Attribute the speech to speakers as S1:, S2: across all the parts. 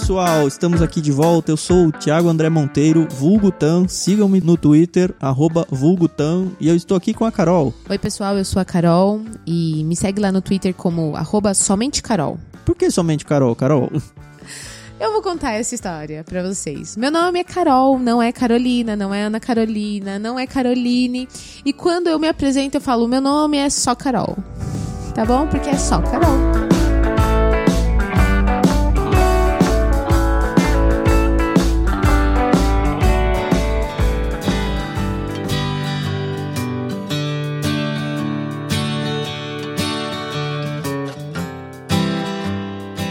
S1: Pessoal, estamos aqui de volta. Eu sou o Thiago André Monteiro, vulgo Tan. Sigam-me no Twitter, arroba vulgo Tan. E eu estou aqui com a Carol.
S2: Oi pessoal, eu sou a Carol e me segue lá no Twitter como arroba somente Carol.
S1: Por que somente Carol? Carol?
S2: Eu vou contar essa história pra vocês. Meu nome é Carol, não é Carolina, não é Ana Carolina, não é Caroline. E quando eu me apresento, eu falo: meu nome é só Carol. Tá bom? Porque é só Carol.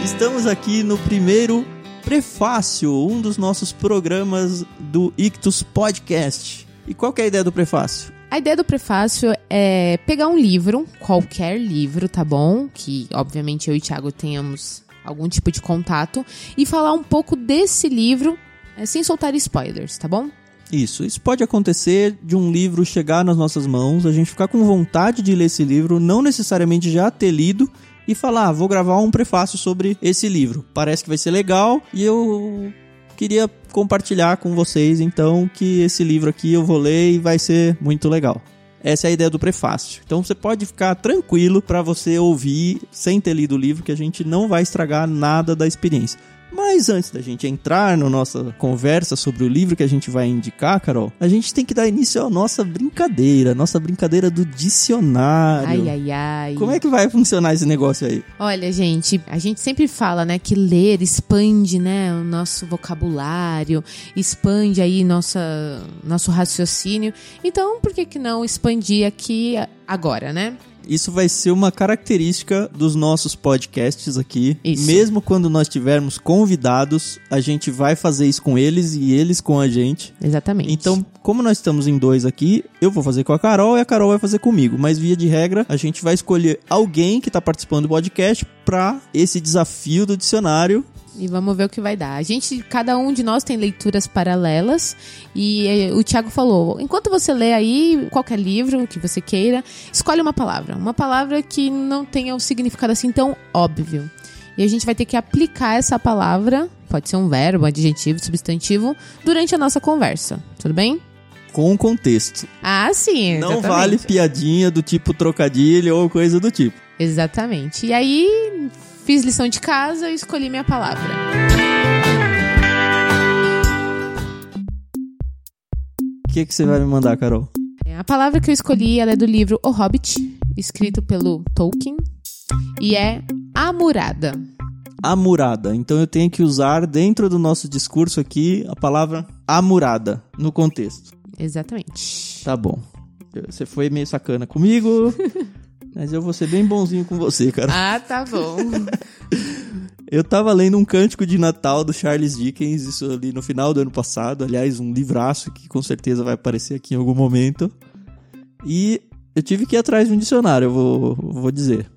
S1: Estamos aqui no primeiro prefácio, um dos nossos programas do Ictus Podcast. E qual que é a ideia do prefácio?
S2: A ideia do prefácio é pegar um livro, qualquer livro, tá bom? Que obviamente eu e o Thiago tenhamos algum tipo de contato, e falar um pouco desse livro é, sem soltar spoilers, tá bom?
S1: Isso, isso pode acontecer de um livro chegar nas nossas mãos, a gente ficar com vontade de ler esse livro, não necessariamente já ter lido, e falar, ah, vou gravar um prefácio sobre esse livro. Parece que vai ser legal e eu queria compartilhar com vocês então que esse livro aqui eu vou ler e vai ser muito legal. Essa é a ideia do prefácio. Então você pode ficar tranquilo para você ouvir sem ter lido o livro que a gente não vai estragar nada da experiência. Mas antes da gente entrar na nossa conversa sobre o livro que a gente vai indicar, Carol, a gente tem que dar início à nossa brincadeira, nossa brincadeira do dicionário.
S2: Ai, ai, ai.
S1: Como é que vai funcionar esse negócio aí?
S2: Olha, gente, a gente sempre fala, né, que ler expande, né, o nosso vocabulário, expande aí nossa, nosso raciocínio. Então, por que que não expandir aqui agora, né?
S1: Isso vai ser uma característica dos nossos podcasts aqui.
S2: Isso.
S1: Mesmo quando nós tivermos convidados, a gente vai fazer isso com eles e eles com a gente.
S2: Exatamente.
S1: Então, como nós estamos em dois aqui, eu vou fazer com a Carol e a Carol vai fazer comigo. Mas via de regra, a gente vai escolher alguém que está participando do podcast para esse desafio do dicionário
S2: E vamos ver o que vai dar. A gente, cada um de nós tem leituras paralelas e eh, o Thiago falou: enquanto você lê aí qualquer livro que você queira, escolhe uma palavra, uma palavra que não tenha um significado assim tão óbvio. E a gente vai ter que aplicar essa palavra, pode ser um verbo, adjetivo, substantivo, durante a nossa conversa. Tudo bem?
S1: com contexto.
S2: Ah, sim.
S1: Não
S2: exatamente.
S1: vale piadinha do tipo trocadilho ou coisa do tipo.
S2: Exatamente. E aí, fiz lição de casa e escolhi minha palavra.
S1: O que, que você vai me mandar, Carol?
S2: É, A palavra que eu escolhi é do livro O Hobbit, escrito pelo Tolkien, e é amurada.
S1: Amurada. Então eu tenho que usar dentro do nosso discurso aqui a palavra amurada no contexto.
S2: Exatamente.
S1: Tá bom. Você foi meio sacana comigo, mas eu vou ser bem bonzinho com você, cara.
S2: Ah, tá bom.
S1: Eu tava lendo um cântico de Natal do Charles Dickens, isso ali no final do ano passado. Aliás, um livraço que com certeza vai aparecer aqui em algum momento. E eu tive que ir atrás de um dicionário, eu vou, vou dizer.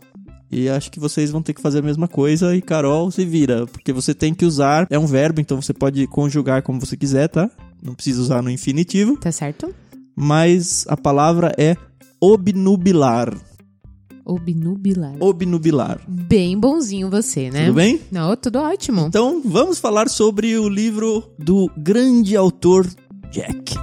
S1: E acho que vocês vão ter que fazer a mesma coisa. E Carol, se vira. Porque você tem que usar. É um verbo, então você pode conjugar como você quiser, tá? Não precisa usar no infinitivo.
S2: tá certo?
S1: Mas a palavra é obnubilar.
S2: Obnubilar.
S1: Obnubilar.
S2: Bem bonzinho você, né?
S1: Tudo bem?
S2: Não, tudo ótimo.
S1: Então vamos falar sobre o livro do grande autor Jack.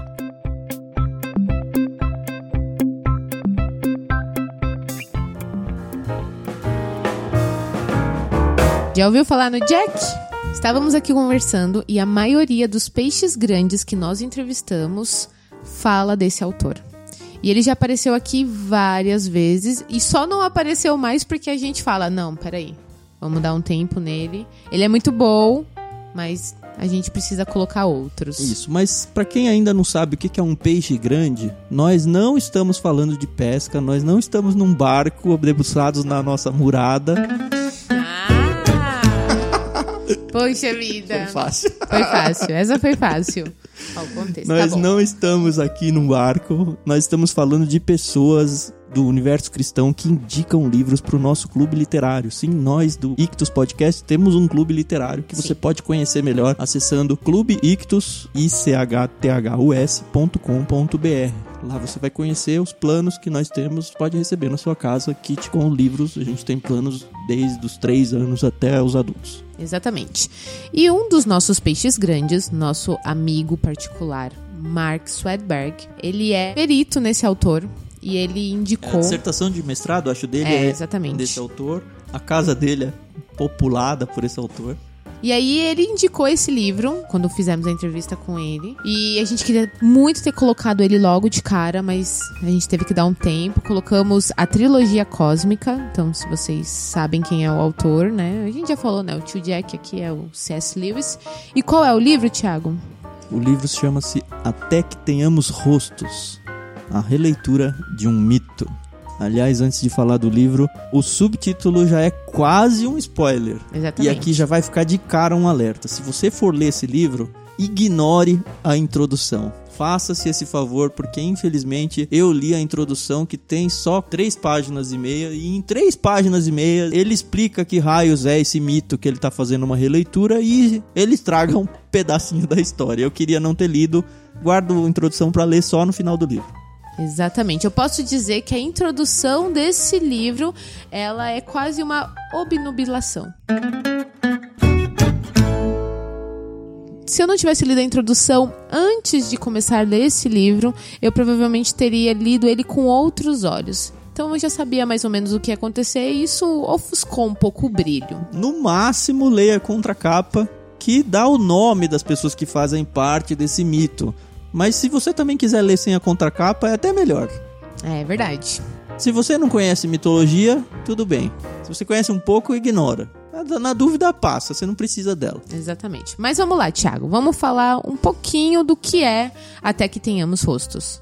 S2: Já ouviu falar no Jack? Estávamos aqui conversando e a maioria dos peixes grandes que nós entrevistamos fala desse autor. E ele já apareceu aqui várias vezes e só não apareceu mais porque a gente fala: não, peraí, vamos dar um tempo nele. Ele é muito bom, mas a gente precisa colocar outros.
S1: Isso, mas para quem ainda não sabe o que é um peixe grande, nós não estamos falando de pesca, nós não estamos num barco debruçados na nossa murada.
S2: Poxa vida.
S1: Fácil.
S2: Foi fácil. Essa foi fácil. Ó, o contexto. tá
S1: Nós
S2: bom.
S1: não estamos aqui num barco, nós estamos falando de pessoas do universo cristão que indicam livros para o nosso clube literário. Sim, nós do Ictus Podcast temos um clube literário que você
S2: Sim.
S1: pode conhecer melhor acessando clubeictus, I-C-H-T-H-U-S.com.br. Lá você vai conhecer os planos que nós temos, pode receber na sua casa, kit com livros. A gente tem planos desde os 3 anos até os adultos.
S2: Exatamente. E um dos nossos peixes grandes, nosso amigo particular, Mark Swedberg, ele é perito nesse autor e ele indicou.
S1: A dissertação de mestrado, acho, dele
S2: É,
S1: é,
S2: exatamente.
S1: desse autor. A casa dele é populada por esse autor.
S2: E aí ele indicou esse livro quando fizemos a entrevista com ele. E a gente queria muito ter colocado ele logo de cara, mas a gente teve que dar um tempo. Colocamos a trilogia cósmica. Então, se vocês sabem quem é o autor, né? A gente já falou, né? O tio Jack aqui é o C.S. Lewis. E qual é o livro, Thiago?
S1: O livro chama-se Até que Tenhamos Rostos A Releitura de um Mito. Aliás, antes de falar do livro, o subtítulo já é quase um spoiler.
S2: Exatamente.
S1: E aqui já vai ficar de cara um alerta. Se você for ler esse livro, ignore a introdução. Faça-se esse favor, porque infelizmente eu li a introdução que tem só três páginas e meia, e em três páginas e meia ele explica que raios é esse mito que ele tá fazendo uma releitura e ele estraga um pedacinho da história. Eu queria não ter lido, guardo a introdução para ler só no final do livro.
S2: Exatamente. Eu posso dizer que a introdução desse livro, ela é quase uma obnubilação. Se eu não tivesse lido a introdução antes de começar a ler esse livro, eu provavelmente teria lido ele com outros olhos. Então eu já sabia mais ou menos o que ia acontecer e isso ofuscou um pouco o brilho.
S1: No máximo, leia a contracapa que dá o nome das pessoas que fazem parte desse mito. Mas se você também quiser ler sem a contracapa, é até melhor.
S2: É verdade.
S1: Se você não conhece mitologia, tudo bem. Se você conhece um pouco, ignora. Na- Na dúvida, passa, você não precisa dela.
S2: Exatamente. Mas vamos lá, Thiago. Vamos falar um pouquinho do que é Até que Tenhamos Rostos.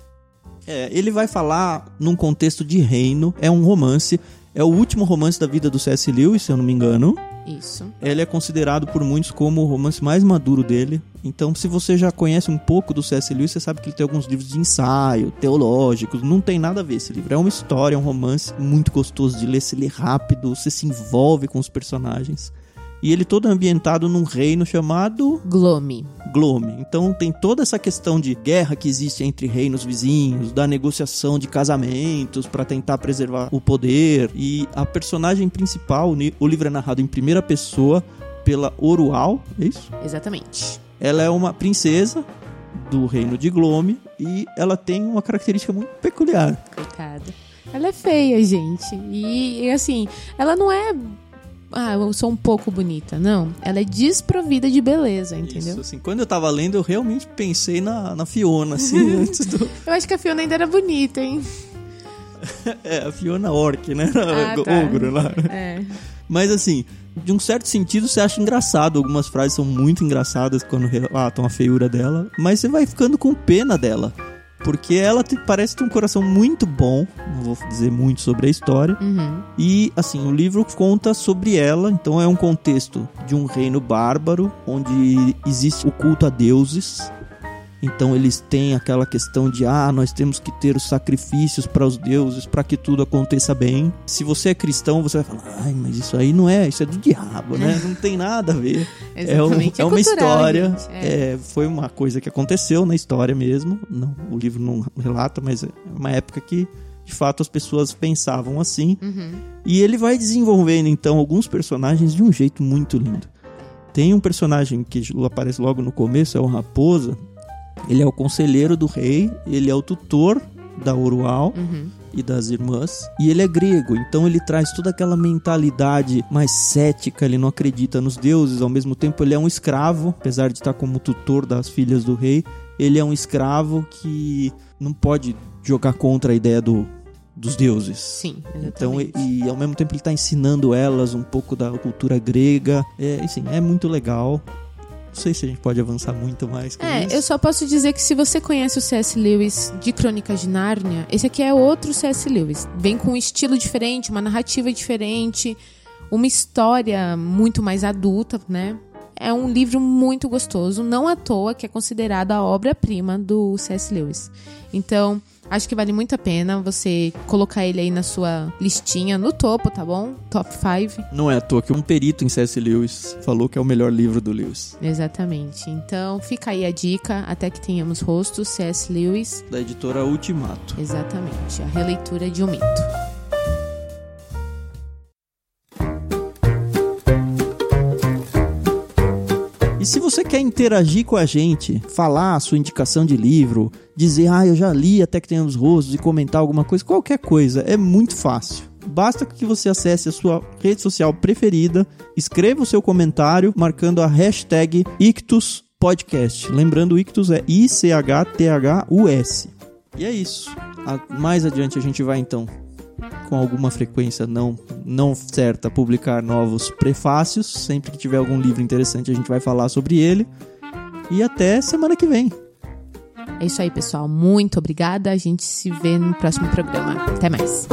S1: É, ele vai falar num contexto de reino, é um romance, é o último romance da vida do C.S. Lewis, se eu não me engano.
S2: Isso.
S1: Ele é considerado por muitos como o romance mais maduro dele. Então, se você já conhece um pouco do C.S. Lewis, você sabe que ele tem alguns livros de ensaio, teológicos. Não tem nada a ver esse livro. É uma história, é um romance muito gostoso de ler. Se lê rápido, você se envolve com os personagens. E ele todo ambientado num reino chamado
S2: Glome.
S1: Glome. Então tem toda essa questão de guerra que existe entre reinos vizinhos, da negociação de casamentos para tentar preservar o poder. E a personagem principal, o livro é narrado em primeira pessoa pela Orual, é isso?
S2: Exatamente.
S1: Ela é uma princesa do reino de Glome e ela tem uma característica muito peculiar.
S2: Coitada. Ela é feia, gente. E, e, assim, ela não é. Ah, eu sou um pouco bonita. Não. Ela é desprovida de beleza, entendeu?
S1: Isso, assim, quando eu tava lendo, eu realmente pensei na, na Fiona, assim, antes do...
S2: Eu acho que a Fiona ainda era bonita, hein?
S1: É, a Fiona Orc, né?
S2: Ah,
S1: O
S2: tá.
S1: Ogro lá.
S2: É.
S1: Mas assim, de um certo sentido você acha engraçado. Algumas frases são muito engraçadas quando relatam a feiura dela. Mas você vai ficando com pena dela. Porque ela te- parece ter um coração muito bom. Não vou dizer muito sobre a história.
S2: Uhum.
S1: E assim, o livro conta sobre ela. Então é um contexto de um reino bárbaro. Onde existe o culto a deuses. Então eles têm aquela questão de ah, nós temos que ter os sacrifícios para os deuses para que tudo aconteça bem. Se você é cristão, você vai falar, ai, mas isso aí não é, isso é do diabo, né? Não tem nada a ver. É, um-
S2: Exatamente.
S1: é uma história.
S2: É.
S1: é, foi uma coisa que aconteceu na história mesmo. Não, o livro não relata, mas é uma época que de fato as pessoas pensavam assim.
S2: Uhum.
S1: E ele vai desenvolvendo então alguns personagens de um jeito muito lindo. Tem um personagem que aparece logo no começo, é o Raposa. Ele é o conselheiro do rei, ele é o tutor da Orual
S2: Uhum.
S1: e das irmãs. E ele é grego, então ele traz toda aquela mentalidade mais cética, ele não acredita nos deuses, ao mesmo tempo ele é um escravo, apesar de estar como tutor das filhas do rei, ele é um escravo que não pode jogar contra a ideia do, dos deuses.
S2: Sim,
S1: Então,
S2: exatamente.
S1: e, e ao mesmo tempo ele está ensinando elas um pouco da cultura grega. É, assim, é muito legal. Não sei se a gente pode avançar muito mais com
S2: É,
S1: isso.
S2: eu só posso dizer que se você conhece o C.S. Lewis de Crônicas de Nárnia, esse aqui é outro C.S. Lewis. Vem com um estilo diferente, uma narrativa diferente, uma história muito mais adulta, né? É um livro muito gostoso, não à toa que é considerado a obra-prima do C.S. Lewis. Então, Acho que vale muito a pena você colocar ele aí na sua listinha, no topo, tá bom? Top 5.
S1: Não é à toa que um perito em C.S. Lewis falou que é o melhor livro do Lewis.
S2: Exatamente. Então fica aí a dica, até que tenhamos rostos, C.S. Lewis.
S1: Da editora Ultimato.
S2: Exatamente, a releitura de um mito.
S1: Você quer interagir com a gente, falar a sua indicação de livro, dizer, ah, eu já li até que tenhamos rostos e comentar alguma coisa, qualquer coisa, é muito fácil. Basta que você acesse a sua rede social preferida, escreva o seu comentário marcando a hashtag IctusPodcast. Lembrando, Ictus é I-C-H-T-H-U-S. E é isso. Mais adiante a gente vai então com alguma frequência não, não certa publicar novos prefácios. Sempre que tiver algum livro interessante, a gente vai falar sobre ele. E até semana que vem.
S2: É isso aí, pessoal. Muito obrigada. A gente se vê no próximo programa. Até mais.